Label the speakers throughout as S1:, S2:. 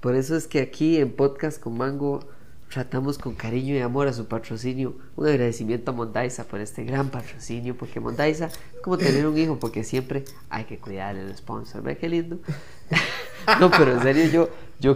S1: Por eso es que aquí en Podcast con Mango tratamos con cariño y amor a su patrocinio. Un agradecimiento a Mondaisa por este gran patrocinio, porque Mondaisa es como tener un hijo, porque siempre hay que cuidar el sponsor. ¿Ve qué lindo? no, pero en serio, yo, yo,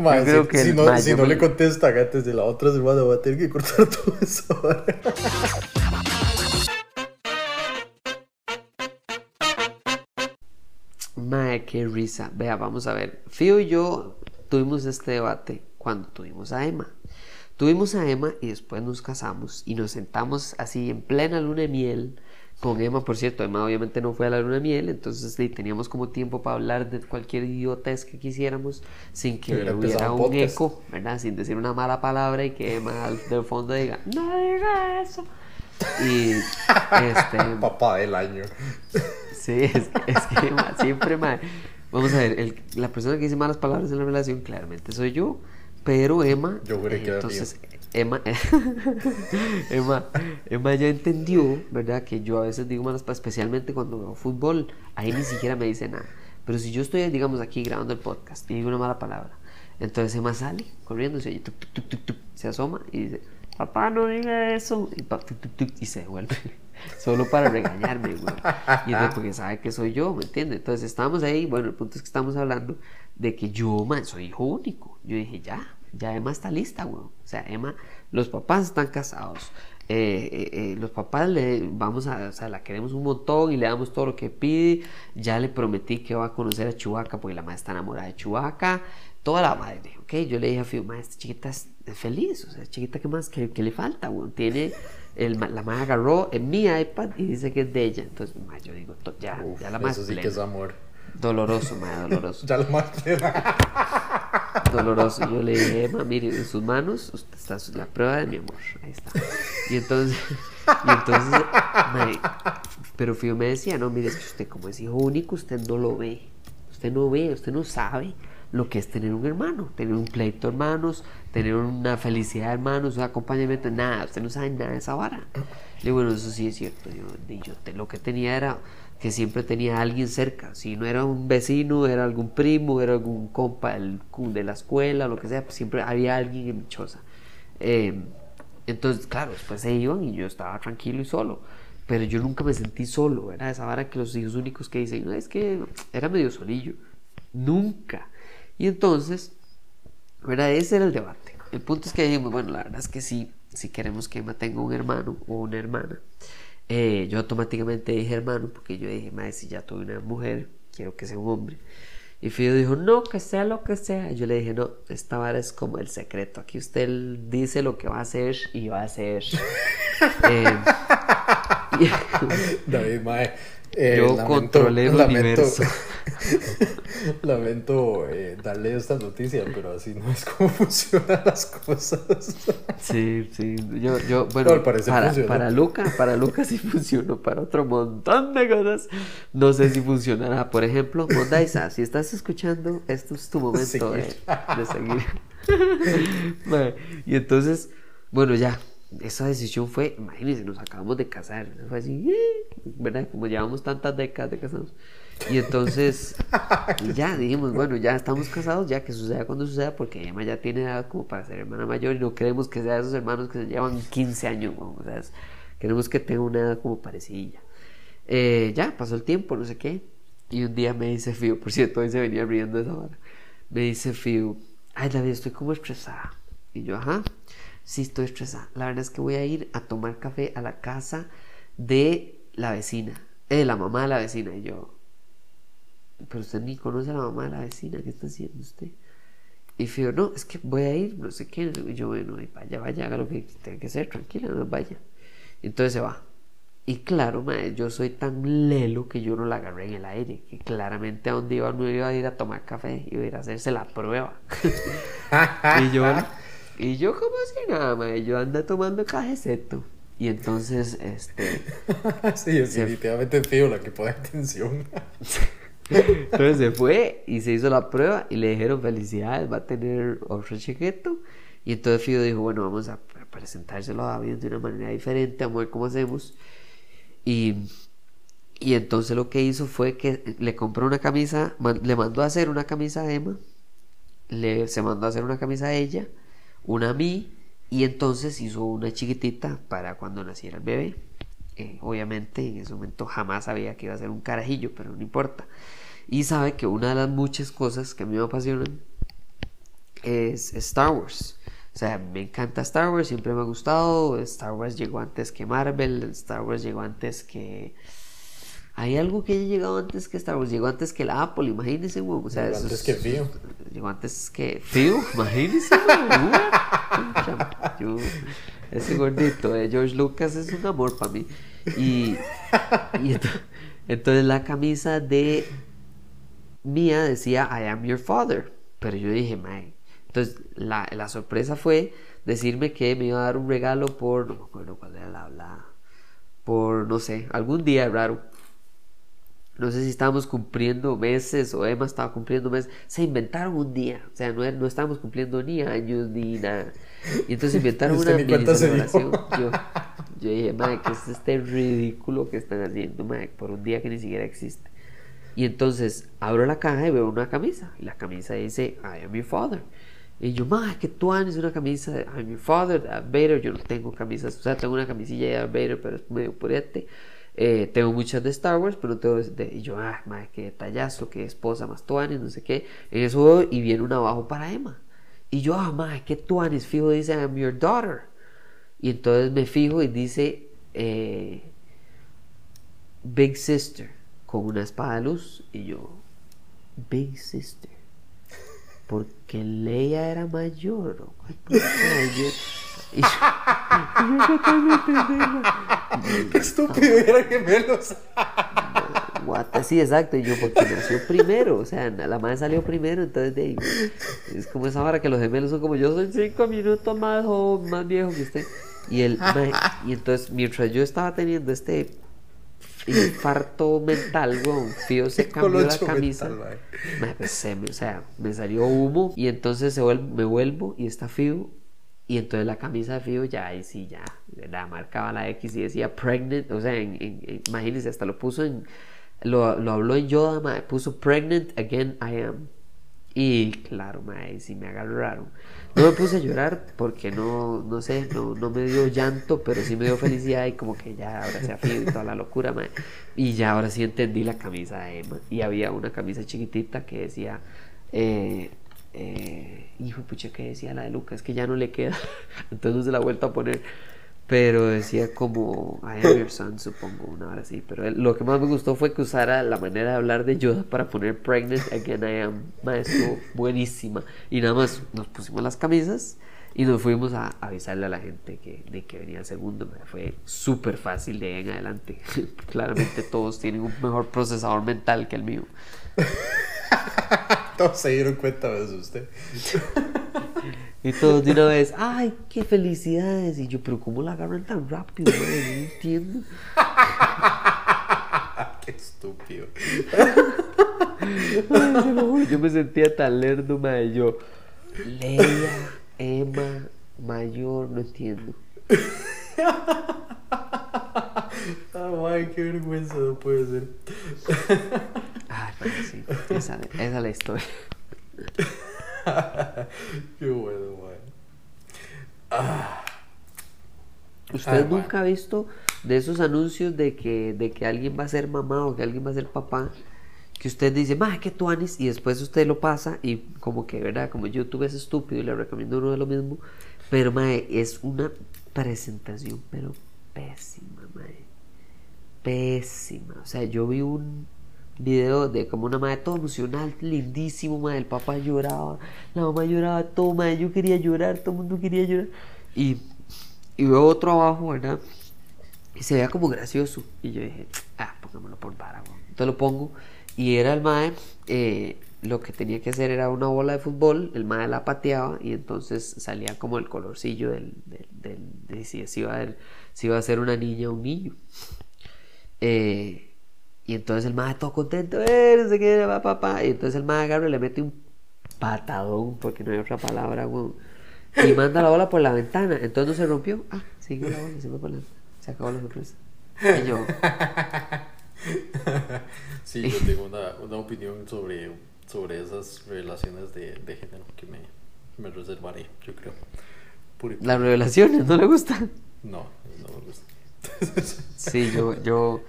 S2: Mae,
S1: yo creo
S2: si,
S1: que
S2: si
S1: el-
S2: no, si no
S1: me-
S2: le contestan antes de la otra semana, va a tener que cortar todo eso.
S1: Mae, qué risa. Vea, vamos a ver. Fío y yo tuvimos este debate cuando tuvimos a Emma. Tuvimos a Emma y después nos casamos y nos sentamos así en plena luna de miel con Emma. Por cierto, Emma obviamente no fue a la luna de miel, entonces teníamos como tiempo para hablar de cualquier idiotez que quisiéramos sin que
S2: Hubiera
S1: un
S2: podcast.
S1: eco, ¿verdad? Sin decir una mala palabra y que Emma al del fondo diga, no diga eso. Y este,
S2: Papá del año.
S1: Sí, es, que- es que ma, siempre, Vamos a ver, el- la persona que dice malas palabras en la relación claramente soy yo, pero Emma.
S2: Yo juré
S1: eh,
S2: que
S1: entonces, Emma, Emma, Emma ya entendió, ¿verdad? Que yo a veces digo malas palabras, especialmente cuando veo fútbol, ahí ni siquiera me dice nada. Pero si yo estoy, digamos, aquí grabando el podcast y digo una mala palabra, entonces Emma sale corriendo y se, oye, tuc, tuc, tuc, se asoma y dice, papá, no diga eso. Y, pa- y se devuelve. Solo para regañarme, güey. Y entonces, porque sabe que soy yo, ¿me entiende? Entonces estábamos ahí, bueno, el punto es que estamos hablando de que yo, man, soy hijo único. Yo dije, ya, ya Emma está lista, güey. O sea, Emma, los papás están casados. Eh, eh, eh, los papás le vamos a, o sea, la queremos un montón y le damos todo lo que pide. Ya le prometí que va a conocer a Chubaca porque la madre está enamorada de Chubaca. Toda la madre, ¿ok? Yo le dije a Fio, madre, esta chiquita es es feliz, o sea, chiquita, ¿qué más? ¿Qué, qué le falta, güey? Tiene, el, ma- la madre agarró en mi iPad y dice que es de ella. Entonces, madre, yo digo, to- ya,
S2: Uf,
S1: ya la más
S2: eso sí que es amor.
S1: Doloroso, madre, doloroso.
S2: Ya lo más
S1: doloroso. Yo le dije, Emma, mire, en sus manos usted está la prueba de mi amor. Ahí está. Y entonces, y entonces, mae, pero Fío me decía, no, mire, es que usted como es hijo único, usted no lo ve. Usted no ve, usted no sabe lo que es tener un hermano, tener un pleito hermanos, tener una felicidad de hermanos, un acompañamiento, nada, usted no sabe nada de esa vara. Le digo, bueno, eso sí es cierto. Yo, yo te- lo que tenía era que siempre tenía a alguien cerca. Si no era un vecino, era algún primo, era algún compa del- de la escuela, lo que sea, pues siempre había alguien en mi choza. Eh, entonces, claro, después se iban y yo estaba tranquilo y solo. Pero yo nunca me sentí solo, era esa vara que los hijos únicos que dicen, es que era medio solillo. Nunca. Y entonces, ¿verdad? Ese era el debate. El punto es que dijimos, bueno, la verdad es que sí, si queremos que Emma tenga un hermano o una hermana. Eh, yo automáticamente dije hermano, porque yo dije, madre, si ya tuve una mujer, quiero que sea un hombre. Y Fido dijo, no, que sea lo que sea. Y yo le dije, no, esta vara es como el secreto. Aquí usted dice lo que va a hacer y va a hacer. Eh,
S2: David, mae. Eh,
S1: Yo controlé el universo.
S2: lamento eh, darle esta noticia, pero así no es como funcionan las cosas.
S1: Sí, sí. Yo, yo, bueno,
S2: No,
S1: para, para Luca, para Luca sí funcionó, para otro montón de cosas. No sé si funcionará. Por ejemplo, Mondaisa, si estás escuchando, esto es tu momento de, de seguir. Y entonces, bueno, ya. Esa decisión fue, imagínense, nos acabamos de casar. Fue así, ¡eh! ¿verdad? Como llevamos tantas décadas de casados. Y entonces, ya dijimos, bueno, ya estamos casados, ya que suceda cuando suceda, porque Emma ya tiene edad como para ser hermana mayor y no queremos que sea de esos hermanos que se llevan 15 años, ¿no? o sea, es- queremos que tenga una edad como parecida. Eh, ya, pasó el tiempo, no sé qué, y un día me dice Fío, por cierto, hoy se venía riendo esa hora, me dice Fío, ay David, estoy como estresada. Y yo, ajá, sí estoy estresada. La verdad es que voy a ir a tomar café a la casa de la vecina, eh, la mamá de la vecina, y yo, pero usted ni conoce a la mamá de la vecina, ¿qué está haciendo usted? Y Fío, no, es que voy a ir, no sé qué. Y yo, bueno, y vaya, vaya, haga lo que tenga que hacer, tranquila, no vaya. Entonces se va. Y claro, mae, yo soy tan lelo que yo no la agarré en el aire, que claramente a donde iba no iba a ir a tomar café, iba a ir a hacerse la prueba. y yo, y yo como si nada, mae, yo ando tomando cafeceto. Y entonces, este,
S2: sí, definitivamente feo la que pone atención.
S1: Entonces se fue y se hizo la prueba y le dijeron felicidades, va a tener otro chiquito. Y entonces Fido dijo, bueno, vamos a a presentárselo a David de una manera diferente, vamos a ver cómo hacemos. Y, y entonces lo que hizo fue que le compró una camisa, man- le mandó a hacer una camisa a Emma le, se mandó a hacer una camisa a ella, una a mí, y entonces hizo una chiquitita para cuando naciera el bebé. Eh, obviamente en ese momento jamás sabía que iba a ser un carajillo, pero no importa. Y sabe que una de las muchas cosas que a mí me apasionan es Star Wars. O sea, me encanta Star Wars, siempre me ha gustado. Star Wars llegó antes que Marvel, Star Wars llegó antes que... Hay algo que haya llegado antes que Star Wars, llegó antes que la Apple, imagínense. O sea,
S2: Llegó antes
S1: es-
S2: que Fío.
S1: Llegó antes que. Pucha, yo- ese gordito de George Lucas es un amor para mí. Y, y ento- entonces la camisa de mía decía I am your father. Pero yo dije, mae. Entonces la, la sorpresa fue decirme que me iba a dar un regalo por, no me acuerdo cuál era la, la por, no sé, algún día raro. No sé si estábamos cumpliendo meses o Emma estaba cumpliendo meses. Se inventaron un día. O sea, no, no estábamos cumpliendo ni años ni nada. Y entonces inventaron
S2: Usted
S1: una
S2: ni
S1: mini celebración. Yo, yo dije, madre, ¿qué es este ridículo que están haciendo, madre, por un día que ni siquiera existe? Y entonces abro la caja y veo una camisa. Y la camisa dice, I am your father. Y yo, madre, que tú haces una camisa de I am your father, de Vader. Yo no tengo camisas, o sea, tengo una camisilla de Vader, pero es medio purete. Eh, tengo muchas de Star Wars, pero no tengo de... Y yo, ah, madre, qué detallazo, qué esposa más tuanis, no sé qué. En eso y viene un abajo para Emma. Y yo, ah, madre, qué tuanis, fijo, dice, I am your daughter. Y entonces me fijo y dice eh, Big Sister con una espada de luz. Y yo, Big Sister. Porque Leia era mayor. ¿o cuál puta era? Y yo- y yo-.
S2: Qué estúpido, eran gemelos.
S1: What? Sí, exacto. Y yo, porque nació primero. O sea, la madre salió primero. Entonces, de ahí, es como esa hora que los gemelos son como yo soy cinco minutos más joven, más viejo que usted. Y, el, y entonces, mientras yo estaba teniendo este infarto mental, weón, Fío se cambió la camisa.
S2: mental,
S1: pues, se me- o sea, me salió humo. Y entonces se me vuelvo y está Fío. Y entonces la camisa de Fío ya, ahí sí, ya, la marcaba la X y decía pregnant, o sea, en, en- en- imagínense, hasta lo puso en, lo, lo habló en Yoda, mae, puso pregnant again I am. Y claro, mae, sí me agarraron. No me puse a llorar porque no, no sé, no, no me dio llanto, pero sí me dio felicidad y como que ya ahora se Fío y toda la locura, mae. Y ya ahora sí entendí la camisa de Emma. Y había una camisa chiquitita que decía, eh, eh, hijo pucha que decía la de Lucas que ya no le queda. Entonces se la ha vuelto a poner. Pero decía como I am your son supongo una hora así. Pero él- lo que más me gustó fue que usara la manera de hablar de Yoda para poner pregnant again I am maestro buenísima. Y nada más nos pusimos las camisas y nos fuimos a avisarle a la gente que, de que venía el segundo. Fue súper fácil de ahí en adelante. Claramente todos tienen un mejor procesador mental que el mío
S2: Todos se dieron cuenta de eso usted.
S1: Y todos de una vez, ay, qué felicidades. Y yo, pero ¿cómo la agarran tan rápido? madre? No entiendo.
S2: Qué estúpido.
S1: Ay, Yo me sentía tan lerdo, madre. Yo, Leia, Emma, mayor, no entiendo.
S2: Ah, madre, qué vergüenza, no puede ser.
S1: Ay, sí, esa, esa es la historia.
S2: Qué bueno, madre.
S1: ¿Usted
S2: Ay,
S1: nunca ha visto de esos anuncios de que, de que alguien va a ser mamá o que alguien va a ser papá? Que usted dice, ma, que tú y después usted lo pasa y como que, ¿verdad? Como YouTube es estúpido y le recomiendo uno de lo mismo. Pero, mae, es una presentación, pero pésima, mae. Pésima. O sea, yo vi un video de como una madre todo emocional, lindísimo, mae. El papá lloraba, la mamá lloraba, todo, mae. Yo quería llorar, todo el mundo quería llorar. Y, y veo otro abajo, ¿verdad? Y se veía como gracioso. Y yo dije, ah, pongámoslo por vara. Entonces lo pongo. Y era el mae, eh, lo que tenía que hacer era una bola de fútbol. El mae la pateaba y entonces salía como el colorcillo del, del, del- de si, si iba a, si iba a ser una niña o un niño. Eh, y entonces el mae todo contento, eh, no sé qué, va papá. Y entonces el mae agarra y le mete un patadón, porque no hay otra palabra, weón. Y manda la bola por la ventana. Entonces no se rompió. Ah, sigue la bola, se fue por la Se acabó la sorpresa. Y yo,
S2: Sí, yo tengo una, una opinión sobre sobre esas revelaciones de, de género que me, me reservaré, yo creo.
S1: Las revelaciones, ¿no le gustan?
S2: No, no me gusta.
S1: Sí, yo, yo,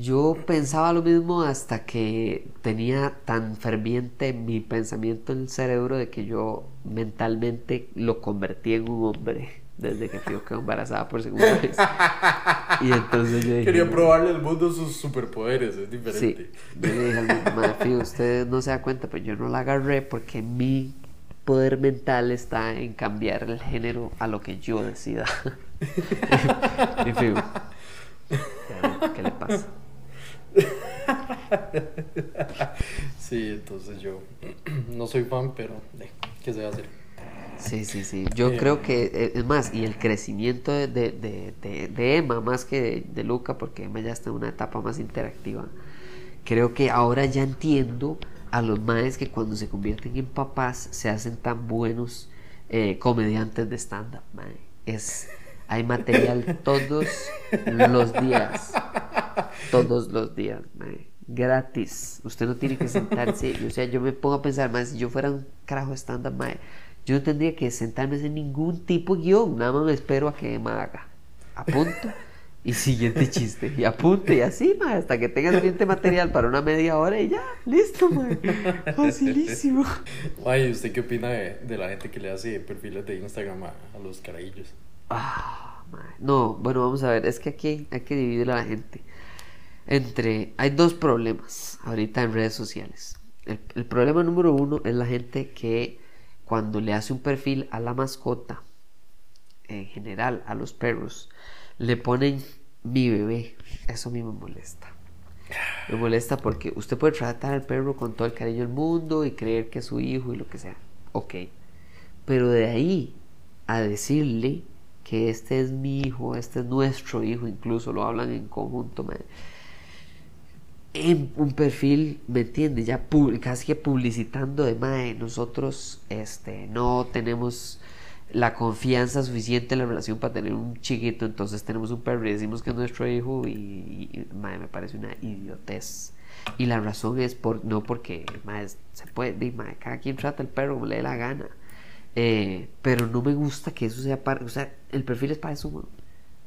S1: yo pensaba lo mismo hasta que tenía tan ferviente mi pensamiento en el cerebro de que yo mentalmente lo convertí en un hombre desde que yo quedé embarazada por segunda vez. Y entonces yo dije,
S2: Quería probarle al mundo sus superpoderes, es
S1: Sí,
S2: diferente.
S1: yo le dije al mundo, "Mae, fío, usted no se da cuenta, pero yo no la agarré porque mi poder mental está en cambiar el género a lo que yo decida. y fijo, ¿qué le pasa?
S2: Sí, entonces yo no soy fan, pero eh, ¿qué se va a hacer?
S1: Sí, sí, sí. Yo
S2: Eh.
S1: creo que, eh, es más, y el crecimiento de, de, de- de- Emma más que de, Luca, porque Emma ya está en una etapa más interactiva, creo que ahora ya entiendo a los maes que cuando se convierten en papás se hacen tan buenos eh, comediantes de stand-up. Es, hay material todos los días. Todos los días, mae. Gratis. Usted no tiene que sentarse. O sea, yo me pongo a pensar, más si yo fuera un carajo de stand-up, mae, yo no tendría que sentarme en ningún tipo de guion. Nada más me espero a que Emma haga. Apunto. Y siguiente chiste. Y apunte y así, mae, hasta que tenga suficiente material para una media hora y ya, listo, mae. Facilísimo.
S2: Ay, ¿usted qué opina de, de la gente que le hace perfiles de Instagram a, a los carajillos?
S1: Ah, mae. No, bueno, vamos a ver, es que aquí hay que dividir a la gente. Entre, hay dos problemas ahorita en redes sociales. El, problema número uno es la gente que cuando le hace un perfil a la mascota, en general a los perros, le ponen mi bebé. Eso a mí me molesta. Me molesta porque usted puede tratar al perro con todo el cariño del mundo y creer que es su hijo y lo que sea. Ok. Pero de ahí a decirle que este es mi hijo, este es nuestro hijo, incluso lo hablan en conjunto. En un perfil, ¿me entiende? Ya casi que publicitando de mae, nosotros este, no tenemos la confianza suficiente en la relación para tener un chiquito, entonces tenemos un perro y decimos que es nuestro hijo y, mae, me parece una idiotez. Y la razón es por, no porque mae, se puede, mae, cada quien trata el perro como le dé la gana. Eh, pero no me gusta que eso sea para, o sea, el perfil es para eso.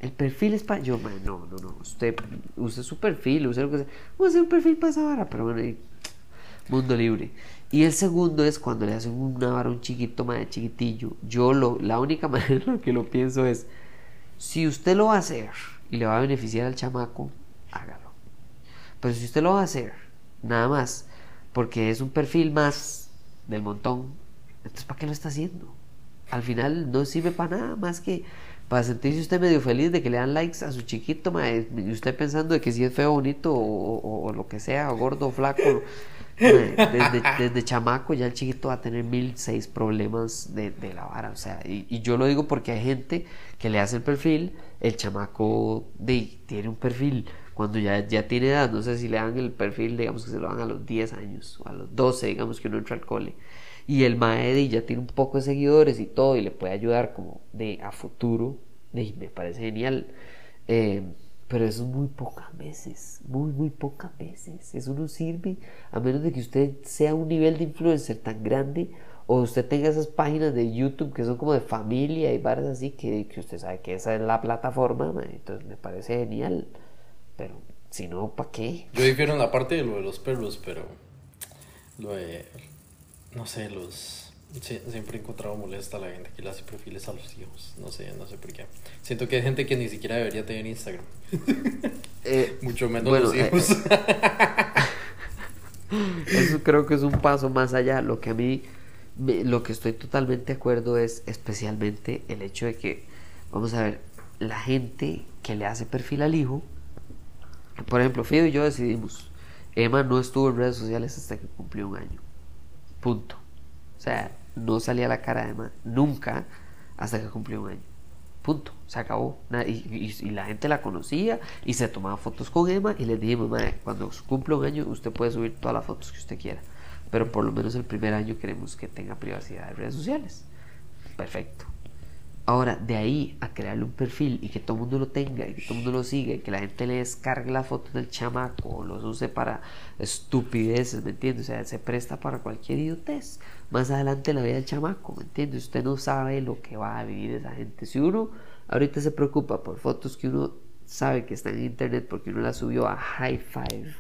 S1: El perfil es para, yo, mae, no, no, no, usted use su perfil, use lo que sea, use un perfil para esa vara, pero bueno, y- mundo libre. Y el segundo es cuando le hacen una vara a un chiquito, más chiquitillo. Yo lo, la única manera en la que lo pienso es, si usted lo va a hacer y le va a beneficiar al chamaco, hágalo. Pero si usted lo va a hacer, nada más, porque es un perfil más del montón, entonces ¿para qué lo está haciendo? Al final no sirve para nada más que para sentirse usted medio feliz de que le dan likes a su chiquito, y usted pensando de que si es feo, bonito o, lo que sea, o gordo o flaco. desde, chamaco ya el chiquito va a tener mil seis problemas de, la vara, o sea, y, y yo lo digo porque hay gente que le hace el perfil, el chamaco de, tiene un perfil cuando ya, ya tiene edad, no sé si le dan el perfil, digamos que se lo dan a los 10 años o a los 12, digamos que uno entra al cole y el Maedi ya tiene un poco de seguidores y todo y le puede ayudar como de a futuro y me parece genial. Eh, pero eso es muy pocas veces muy muy pocas veces. Eso no sirve a menos de que usted sea un nivel de influencer tan grande o usted tenga esas páginas de YouTube que son como de familia y varas así que, que usted sabe que esa es la plataforma ma, entonces me parece genial. Pero si no ¿para qué?
S2: Yo difiero en la parte de lo de los perros, pero lo de, no sé, los... sie- siempre he encontrado molesta a la gente que le hace perfiles a los hijos. No sé, no sé por qué. Siento que hay gente que ni siquiera debería tener Instagram.
S1: Eh,
S2: Mucho menos
S1: Bueno,
S2: los
S1: eh,
S2: hijos.
S1: Eso creo que es un paso más allá. Lo que a mí, me- lo que estoy totalmente de acuerdo es especialmente el hecho de que, vamos a ver, la gente que le hace perfil al hijo, por ejemplo, Fido y yo decidimos, Emma no estuvo en redes sociales hasta que cumplió un año. Punto. O sea, no salía la cara de Emma nunca hasta que cumplió un año. Punto. Se acabó. Y, y- la gente la conocía y se tomaba fotos con Emma y les dijimos, "Mae, cuando cumpla un año usted puede subir todas las fotos que usted quiera. Pero por lo menos el primer año queremos que tenga privacidad de redes sociales. Perfecto. Ahora, de ahí a crearle un perfil y que todo el mundo lo tenga y que todo el mundo lo siga y que la gente le descargue la foto del chamaco o los use para estupideces, ¿me entiendes? O sea, se presta para cualquier idiotez. Más adelante la vida del chamaco, ¿me entiendes? Usted no sabe lo que va a vivir esa gente. Si uno ahorita se preocupa por fotos que uno sabe que están en internet porque uno las subió a High Five.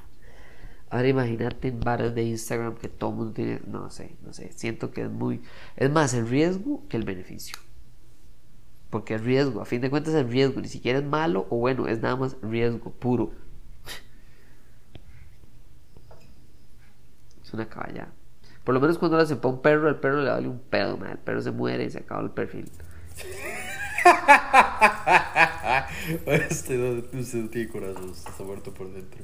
S1: Ahora imagínate en bares de Instagram que todo el mundo tiene, no sé, no sé, siento que es muy, es más el riesgo que el beneficio. Porque es riesgo, a fin de cuentas es riesgo, ni siquiera es malo o bueno, es nada más riesgo puro. Es una caballada. Por lo menos cuando hacen para un perro, el perro le vale un pedo, man. el perro se muere y se acaba el perfil.
S2: este no, usted no tiene corazón, usted está muerto por dentro.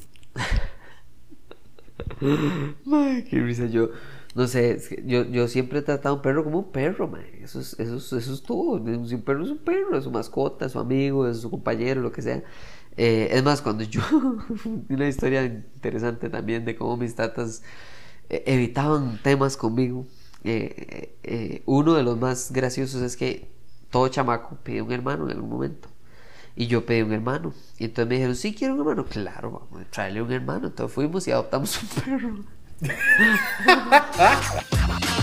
S1: Ay, qué risa yo no sé, yo, yo siempre he tratado a un perro como un perro, man. Eso, es, eso, es, eso es todo. Un perro es un perro, es su mascota, es su amigo, es su compañero, lo que sea. Eh, es más, cuando yo, una historia interesante también de cómo mis tatas eh, evitaban temas conmigo. Eh, uno de los más graciosos es que todo chamaco pide un hermano en algún momento. Y yo pedí un hermano. Y entonces me dijeron, sí, quiero un hermano. Claro, vamos a traerle un hermano. Entonces fuimos y adoptamos un perro. ha